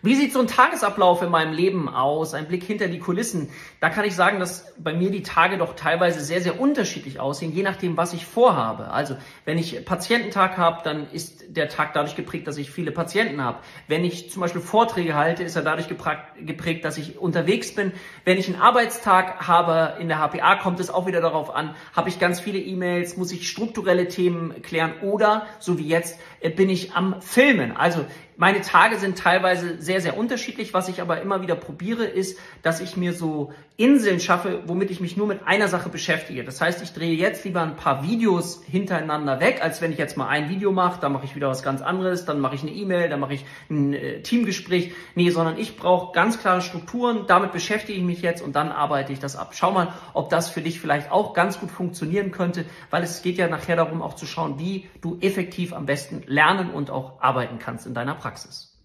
Wie sieht so ein Tagesablauf in meinem Leben aus? Ein Blick hinter die Kulissen. Da kann ich sagen, dass bei mir die Tage doch teilweise sehr, sehr unterschiedlich aussehen, je nachdem, was ich vorhabe. Also, wenn ich Patiententag habe, dann ist der Tag dadurch geprägt, dass ich viele Patienten habe. Wenn ich zum Beispiel Vorträge halte, ist er dadurch geprägt, dass ich unterwegs bin. Wenn ich einen Arbeitstag habe in der HPA, kommt es auch wieder darauf an, habe ich ganz viele E-Mails, muss ich strukturelle Themen klären oder, so wie jetzt, äh, bin ich am Filmen. Also, meine Tage sind teilweise sehr, sehr unterschiedlich. Was ich aber immer wieder probiere, ist, dass ich mir so Inseln schaffe, womit ich mich nur mit einer Sache beschäftige. Das heißt, ich drehe jetzt lieber ein paar Videos hintereinander weg, als wenn ich jetzt mal ein Video mache, dann mache ich wieder was ganz anderes, dann mache ich eine E-Mail, dann mache ich ein äh, Teamgespräch. Nee, sondern ich brauche ganz klare Strukturen, damit beschäftige ich mich jetzt und dann arbeite ich das ab. Schau mal, ob das für dich vielleicht auch ganz gut funktionieren könnte, weil es geht ja nachher darum, auch zu schauen, wie du effektiv am besten lernen und auch arbeiten kannst in deiner Praxis.